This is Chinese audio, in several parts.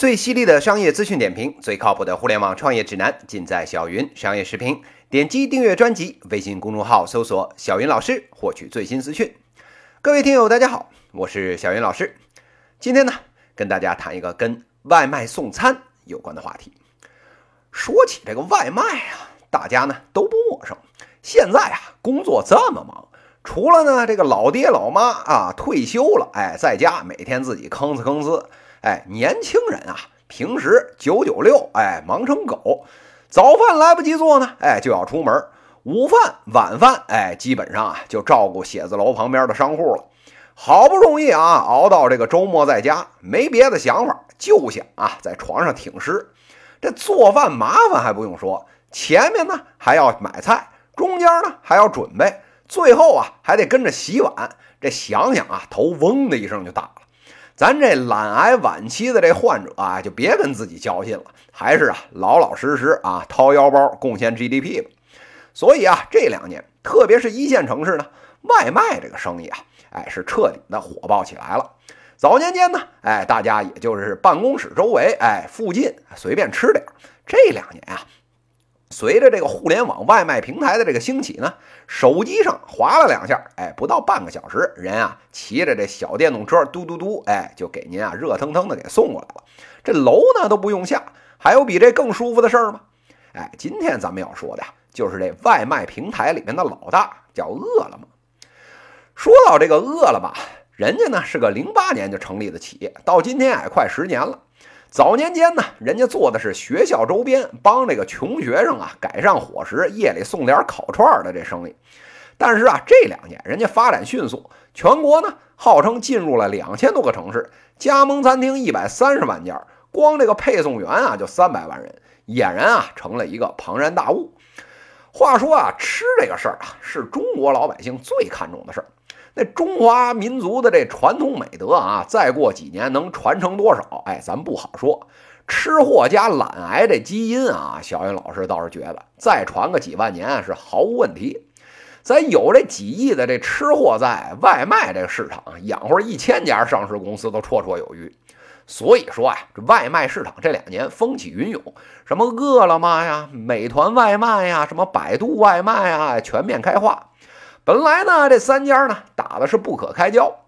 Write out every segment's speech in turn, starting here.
最犀利的商业资讯点评，最靠谱的互联网创业指南，尽在小云商业视频。点击订阅专辑，微信公众号搜索“小云老师”，获取最新资讯。各位听友，大家好，我是小云老师。今天呢，跟大家谈一个跟外卖送餐有关的话题。说起这个外卖啊，大家呢都不陌生。现在啊，工作这么忙，除了呢这个老爹老妈啊退休了，哎，在家每天自己吭哧吭哧。哎，年轻人啊，平时九九六，哎，忙成狗，早饭来不及做呢，哎，就要出门。午饭、晚饭，哎，基本上啊就照顾写字楼旁边的商户了。好不容易啊熬到这个周末在家，没别的想法，就想啊在床上挺尸。这做饭麻烦还不用说，前面呢还要买菜，中间呢还要准备，最后啊还得跟着洗碗。这想想啊，头嗡的一声就大了。咱这懒癌晚期的这患者啊，就别跟自己较劲了，还是啊老老实实啊掏腰包贡献 GDP 吧。所以啊，这两年特别是一线城市呢，外卖这个生意啊，哎是彻底的火爆起来了。早年间呢，哎大家也就是办公室周围，哎附近随便吃点这两年啊。随着这个互联网外卖平台的这个兴起呢，手机上划了两下，哎，不到半个小时，人啊骑着这小电动车嘟嘟嘟，哎，就给您啊热腾腾的给送过来了。这楼呢都不用下，还有比这更舒服的事儿吗？哎，今天咱们要说的呀，就是这外卖平台里面的老大，叫饿了么。说到这个饿了么，人家呢是个零八年就成立的企业，到今天哎快十年了。早年间呢，人家做的是学校周边帮这个穷学生啊改善伙食，夜里送点烤串的这生意。但是啊，这两年人家发展迅速，全国呢号称进入了两千多个城市，加盟餐厅一百三十万家，光这个配送员啊就三百万人，俨然啊成了一个庞然大物。话说啊，吃这个事儿啊，是中国老百姓最看重的事儿。那中华民族的这传统美德啊，再过几年能传承多少？哎，咱不好说。吃货加懒癌这基因啊，小云老师倒是觉得再传个几万年是毫无问题。咱有这几亿的这吃货在，外卖这个市场养活一千家上市公司都绰绰有余。所以说啊，这外卖市场这两年风起云涌，什么饿了么呀、美团外卖呀、什么百度外卖呀，全面开化。本来呢，这三家呢打的是不可开交，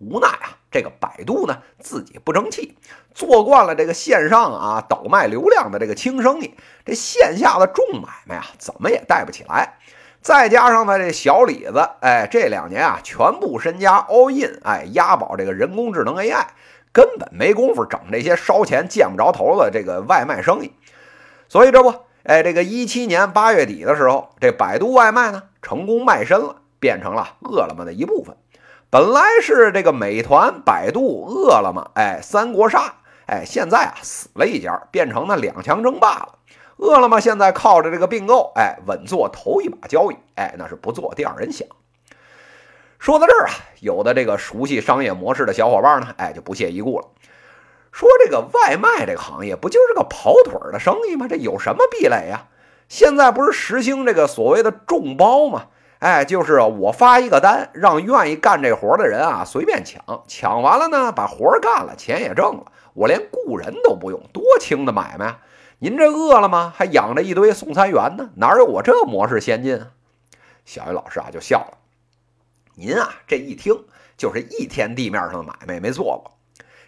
无奈啊，这个百度呢自己不争气，做惯了这个线上啊倒卖流量的这个轻生意，这线下的重买卖啊怎么也带不起来。再加上呢，这小李子，哎，这两年啊全部身家 all in，哎，押宝这个人工智能 AI，根本没工夫整这些烧钱见不着头的这个外卖生意。所以这不。哎，这个一七年八月底的时候，这百度外卖呢成功卖身了，变成了饿了么的一部分。本来是这个美团、百度、饿了么，哎，三国杀，哎，现在啊死了一家，变成了两强争霸了。饿了么现在靠着这个并购，哎，稳坐头一把交椅，哎，那是不做第二人想。说到这儿啊，有的这个熟悉商业模式的小伙伴呢，哎，就不屑一顾了。说这个外卖这个行业不就是个跑腿的生意吗？这有什么壁垒呀？现在不是实行这个所谓的众包吗？哎，就是我发一个单，让愿意干这活的人啊随便抢，抢完了呢把活干了，钱也挣了，我连雇人都不用，多轻的买卖！您这饿了吗？还养着一堆送餐员呢，哪有我这模式先进啊？小鱼老师啊就笑了，您啊这一听就是一天地面上的买卖没做过。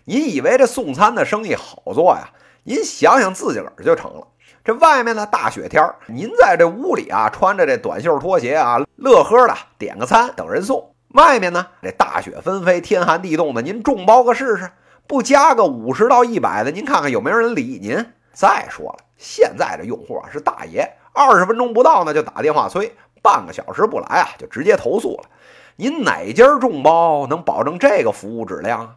您以为这送餐的生意好做呀？您想想自己个儿就成了。这外面呢，大雪天儿您在这屋里啊，穿着这短袖拖鞋啊，乐呵的点个餐等人送。外面呢，这大雪纷飞，天寒地冻的，您众包个试试，不加个五十到一百的，您看看有没有人理您？再说了，现在这用户啊是大爷，二十分钟不到呢就打电话催，半个小时不来啊就直接投诉了。您哪家众包能保证这个服务质量啊？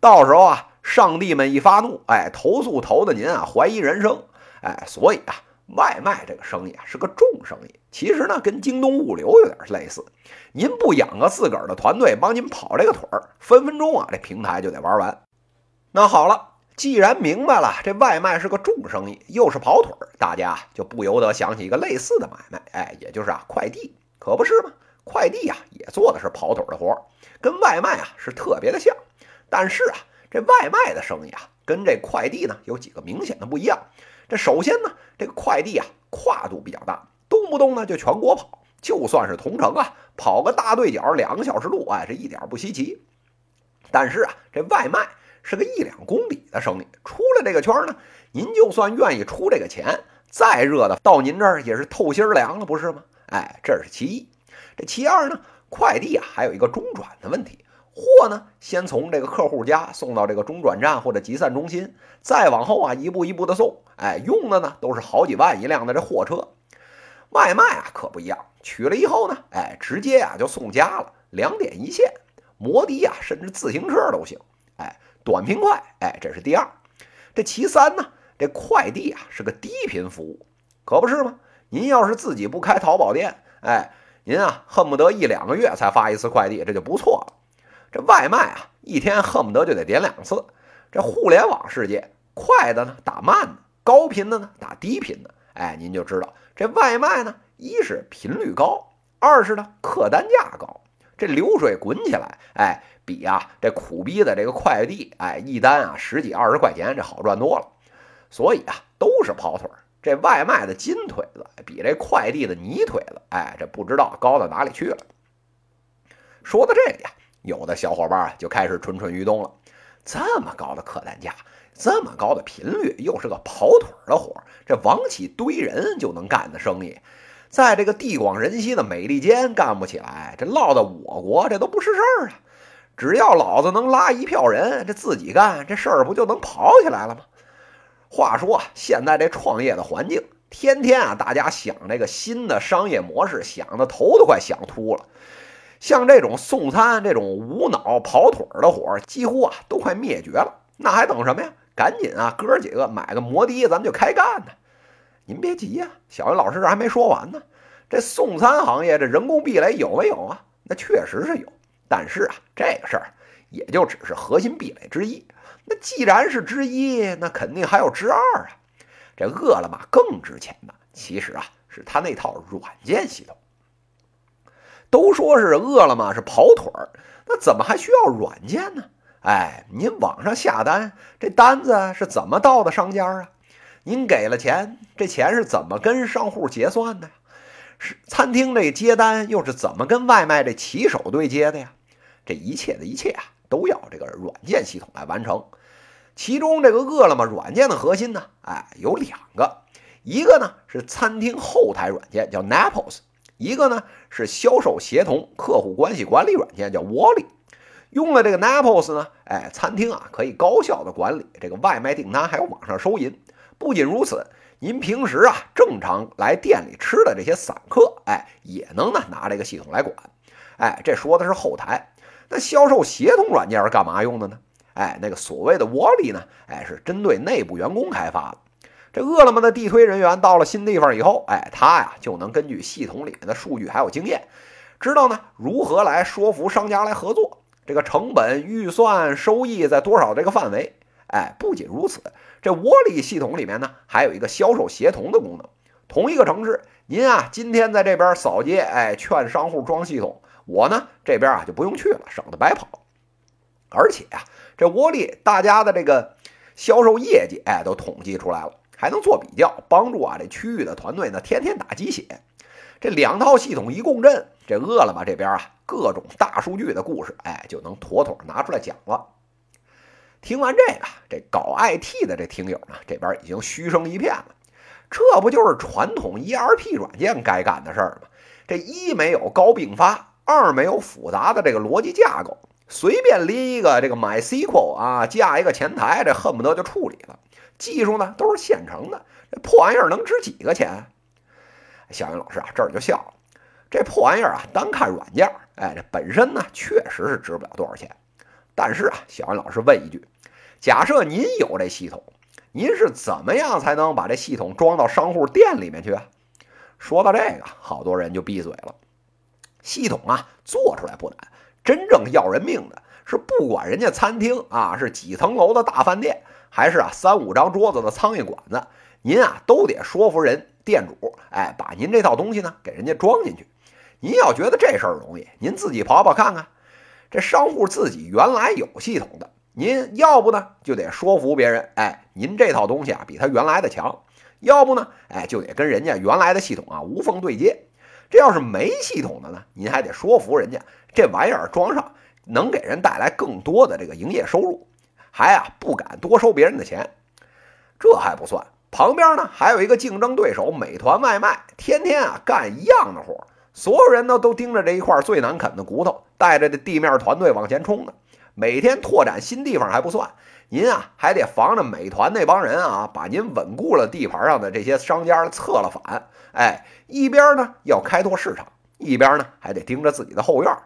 到时候啊，上帝们一发怒，哎，投诉投的您啊怀疑人生，哎，所以啊，外卖这个生意啊是个重生意。其实呢，跟京东物流有点类似。您不养个自个儿的团队帮您跑这个腿儿，分分钟啊这平台就得玩完。那好了，既然明白了这外卖是个重生意，又是跑腿儿，大家就不由得想起一个类似的买卖，哎，也就是啊快递，可不是吗？快递啊也做的是跑腿的活儿，跟外卖啊是特别的像。但是啊，这外卖的生意啊，跟这快递呢有几个明显的不一样。这首先呢，这个快递啊跨度比较大，动不动呢就全国跑，就算是同城啊，跑个大对角两个小时路，哎，这一点不稀奇。但是啊，这外卖是个一两公里的生意，出了这个圈呢，您就算愿意出这个钱，再热的到您这儿也是透心凉了，不是吗？哎，这是其一。这其二呢，快递啊还有一个中转的问题。货呢，先从这个客户家送到这个中转站或者集散中心，再往后啊，一步一步的送。哎，用的呢都是好几万一辆的这货车。外卖啊可不一样，取了以后呢，哎，直接啊就送家了，两点一线，摩的啊甚至自行车都行。哎，短平快，哎，这是第二。这其三呢，这快递啊是个低频服务，可不是吗？您要是自己不开淘宝店，哎，您啊恨不得一两个月才发一次快递，这就不错了。这外卖啊，一天恨不得就得点两次。这互联网世界，快的呢打慢的，高频的呢打低频的。哎，您就知道这外卖呢，一是频率高，二是呢客单价高。这流水滚起来，哎，比啊这苦逼的这个快递，哎，一单啊十几二十块钱，这好赚多了。所以啊，都是跑腿儿。这外卖的金腿子比这快递的泥腿子，哎，这不知道高到哪里去了。说到这里啊。有的小伙伴啊就开始蠢蠢欲动了，这么高的客单价，这么高的频率，又是个跑腿的活这王起堆人就能干的生意，在这个地广人稀的美利坚干不起来，这落到我国这都不是事儿啊！只要老子能拉一票人，这自己干这事儿不就能跑起来了吗？话说，现在这创业的环境，天天啊大家想这个新的商业模式，想的头都快想秃了。像这种送餐、这种无脑跑腿的活儿，几乎啊都快灭绝了。那还等什么呀？赶紧啊，哥几个买个摩的，咱们就开干呢。您别急呀，小云老师这还没说完呢。这送餐行业这人工壁垒有没有啊？那确实是有，但是啊，这个事儿也就只是核心壁垒之一。那既然是之一，那肯定还有之二啊。这饿了么更值钱的，其实啊是他那套软件系统。都说是饿了么是跑腿儿，那怎么还需要软件呢？哎，您网上下单，这单子是怎么到的商家啊？您给了钱，这钱是怎么跟商户结算的？是餐厅这接单又是怎么跟外卖这骑手对接的呀？这一切的一切啊，都要这个软件系统来完成。其中这个饿了么软件的核心呢，哎，有两个，一个呢是餐厅后台软件，叫 Naples。一个呢是销售协同客户关系管理软件，叫 Wally。用了这个 Naples 呢，哎，餐厅啊可以高效的管理这个外卖订单，还有网上收银。不仅如此，您平时啊正常来店里吃的这些散客，哎，也能呢拿这个系统来管。哎，这说的是后台。那销售协同软件是干嘛用的呢？哎，那个所谓的 Wally 呢，哎，是针对内部员工开发的。这饿了么的地推人员到了新地方以后，哎，他呀就能根据系统里面的数据还有经验，知道呢如何来说服商家来合作，这个成本预算收益在多少这个范围。哎，不仅如此，这窝里系统里面呢还有一个销售协同的功能。同一个城市，您啊今天在这边扫街，哎，劝商户装系统，我呢这边啊就不用去了，省得白跑。而且啊，这窝里大家的这个销售业绩，哎，都统计出来了。还能做比较，帮助啊这区域的团队呢天天打鸡血。这两套系统一共振，这饿了么这边啊各种大数据的故事，哎就能妥妥拿出来讲了。听完这个，这搞 IT 的这听友呢这边已经嘘声一片了。这不就是传统 ERP 软件该干的事儿吗？这一没有高并发，二没有复杂的这个逻辑架构，随便拎一个这个 MySQL 啊，架一个前台，这恨不得就处理了。技术呢都是现成的，这破玩意儿能值几个钱？小云老师啊，这儿就笑了。这破玩意儿啊，单看软件，哎，这本身呢确实是值不了多少钱。但是啊，小云老师问一句：假设您有这系统，您是怎么样才能把这系统装到商户店里面去啊？说到这个，好多人就闭嘴了。系统啊，做出来不难，真正要人命的是，不管人家餐厅啊是几层楼的大饭店。还是啊，三五张桌子的苍蝇馆子，您啊都得说服人店主，哎，把您这套东西呢给人家装进去。您要觉得这事儿容易，您自己跑跑看看，这商户自己原来有系统的，您要不呢就得说服别人，哎，您这套东西啊比他原来的强；要不呢，哎，就得跟人家原来的系统啊无缝对接。这要是没系统的呢，您还得说服人家这玩意儿装上能给人带来更多的这个营业收入，还啊不敢多收别人的钱。这还不算，旁边呢还有一个竞争对手美团外卖，天天啊干一样的活，所有人呢都盯着这一块最难啃的骨头，带着这地面团队往前冲呢。每天拓展新地方还不算，您啊还得防着美团那帮人啊把您稳固了地盘上的这些商家策了反。哎，一边呢要开拓市场，一边呢还得盯着自己的后院。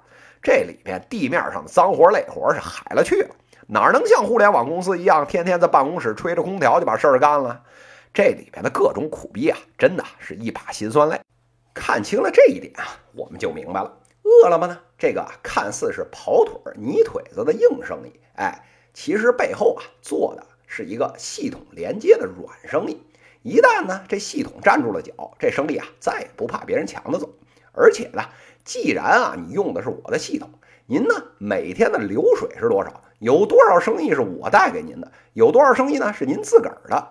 这里边地面上的脏活累活是海了去了，哪能像互联网公司一样，天天在办公室吹着空调就把事儿干了？这里边的各种苦逼啊，真的是一把辛酸泪。看清了这一点啊，我们就明白了，饿了么呢，这个看似是跑腿泥腿子的硬生意，哎，其实背后啊做的是一个系统连接的软生意。一旦呢，这系统站住了脚，这生意啊再也不怕别人抢着走。而且呢，既然啊你用的是我的系统，您呢每天的流水是多少？有多少生意是我带给您的？有多少生意呢是您自个儿的？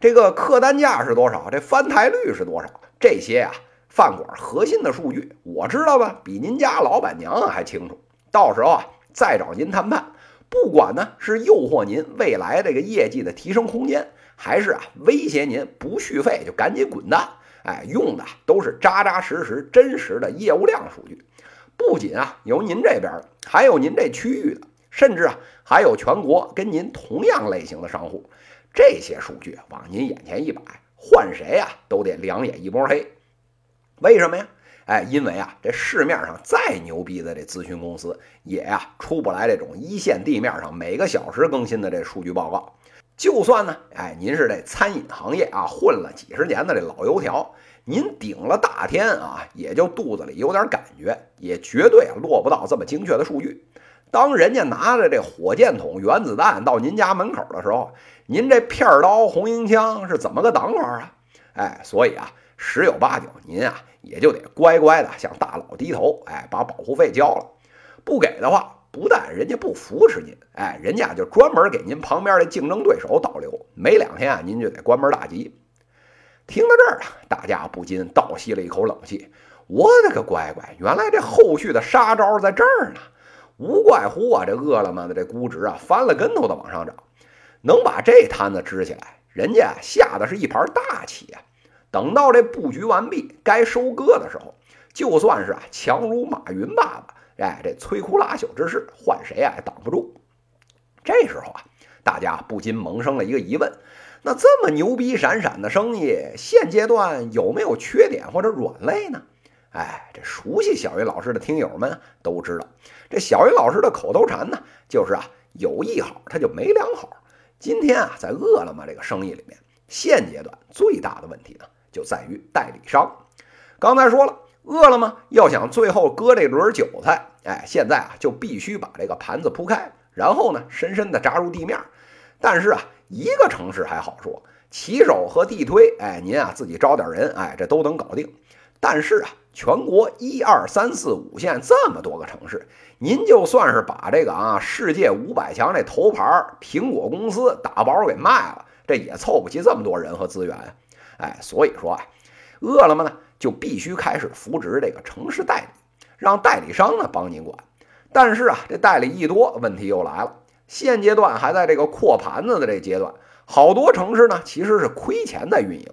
这个客单价是多少？这翻台率是多少？这些呀饭馆核心的数据我知道吧，比您家老板娘还清楚。到时候啊再找您谈判，不管呢是诱惑您未来这个业绩的提升空间。还是啊，威胁您不续费就赶紧滚蛋！哎，用的都是扎扎实实、真实的业务量数据，不仅啊有您这边的，还有您这区域的，甚至啊还有全国跟您同样类型的商户。这些数据往您眼前一摆，换谁啊都得两眼一摸黑。为什么呀？哎，因为啊这市面上再牛逼的这咨询公司，也呀出不来这种一线地面上每个小时更新的这数据报告。就算呢，哎，您是这餐饮行业啊混了几十年的这老油条，您顶了大天啊，也就肚子里有点感觉，也绝对落不到这么精确的数据。当人家拿着这火箭筒、原子弹到您家门口的时候，您这片刀、红缨枪是怎么个挡法啊？哎，所以啊，十有八九您啊也就得乖乖的向大佬低头，哎，把保护费交了，不给的话。不但人家不扶持您，哎，人家就专门给您旁边的竞争对手导流，没两天啊，您就得关门大吉。听到这儿啊，大家不禁倒吸了一口冷气。我的个乖乖，原来这后续的杀招在这儿呢！无怪乎啊，这饿了么的这估值啊翻了跟头的往上涨，能把这摊子支起来，人家下的是一盘大棋啊。等到这布局完毕，该收割的时候，就算是啊强如马云爸爸。哎，这摧枯拉朽之势，换谁啊也挡不住。这时候啊，大家不禁萌生了一个疑问：那这么牛逼闪闪的生意，现阶段有没有缺点或者软肋呢？哎，这熟悉小云老师的听友们都知道，这小云老师的口头禅呢，就是啊，有一好他就没两好。今天啊，在饿了么这个生意里面，现阶段最大的问题呢，就在于代理商。刚才说了。饿了么要想最后割这轮韭菜，哎，现在啊就必须把这个盘子铺开，然后呢深深的扎入地面。但是啊，一个城市还好说，骑手和地推，哎，您啊自己招点人，哎，这都能搞定。但是啊，全国一二三四五线这么多个城市，您就算是把这个啊世界五百强这头牌苹果公司打包给卖了，这也凑不齐这么多人和资源。哎，所以说啊，饿了么呢？就必须开始扶植这个城市代理，让代理商呢帮您管。但是啊，这代理一多，问题又来了。现阶段还在这个扩盘子的这阶段，好多城市呢其实是亏钱在运营。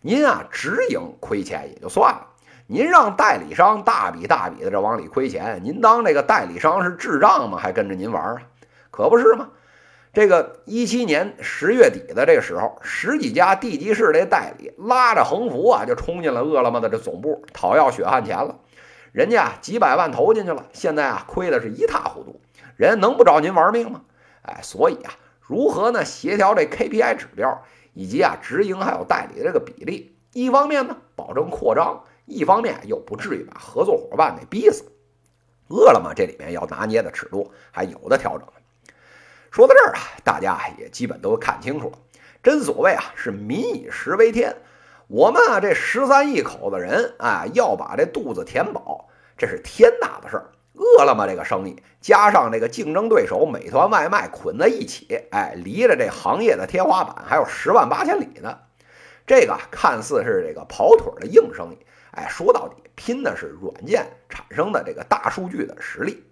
您啊直营亏钱也就算了，您让代理商大笔大笔的这往里亏钱，您当这个代理商是智障吗？还跟着您玩啊？可不是吗？这个一七年十月底的这个时候，十几家地级市的代理拉着横幅啊，就冲进了饿了么的这总部，讨要血汗钱了。人家几百万投进去了，现在啊亏的是一塌糊涂。人能不找您玩命吗？哎，所以啊，如何呢？协调这 KPI 指标，以及啊直营还有代理的这个比例，一方面呢保证扩张，一方面又不至于把合作伙伴给逼死。饿了么这里面要拿捏的尺度还有的调整。说到这儿啊，大家也基本都看清楚了。真所谓啊，是民以食为天。我们啊，这十三亿口子人啊，要把这肚子填饱，这是天大的事儿。饿了么这个生意，加上这个竞争对手美团外卖捆在一起，哎，离着这行业的天花板还有十万八千里呢。这个看似是这个跑腿的硬生意，哎，说到底拼的是软件产生的这个大数据的实力，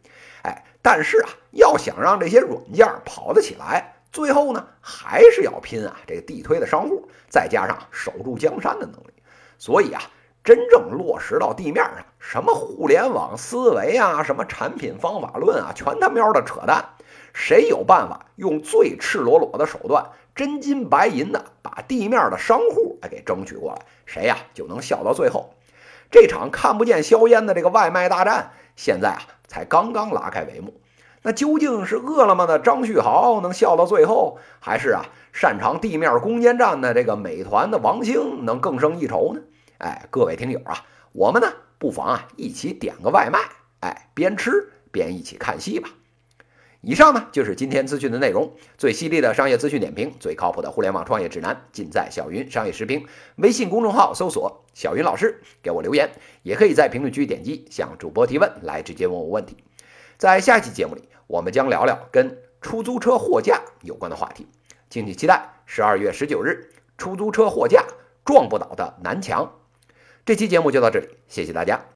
哎，但是啊，要想让这些软件跑得起来，最后呢还是要拼啊这个地推的商户，再加上守住江山的能力。所以啊，真正落实到地面上，什么互联网思维啊，什么产品方法论啊，全他喵的扯淡。谁有办法用最赤裸裸的手段？真金白银的把地面的商户给争取过来，谁呀就能笑到最后。这场看不见硝烟的这个外卖大战，现在啊才刚刚拉开帷幕。那究竟是饿了么的张旭豪能笑到最后，还是啊擅长地面攻坚战的这个美团的王兴能更胜一筹呢？哎，各位听友啊，我们呢不妨啊一起点个外卖，哎，边吃边一起看戏吧。以上呢就是今天资讯的内容，最犀利的商业资讯点评，最靠谱的互联网创业指南，尽在小云商业时评。微信公众号搜索“小云老师”，给我留言，也可以在评论区点击向主播提问，来直接问我问题。在下期节目里，我们将聊聊跟出租车货架有关的话题，敬请期待。十二月十九日，出租车货架撞不倒的南墙。这期节目就到这里，谢谢大家。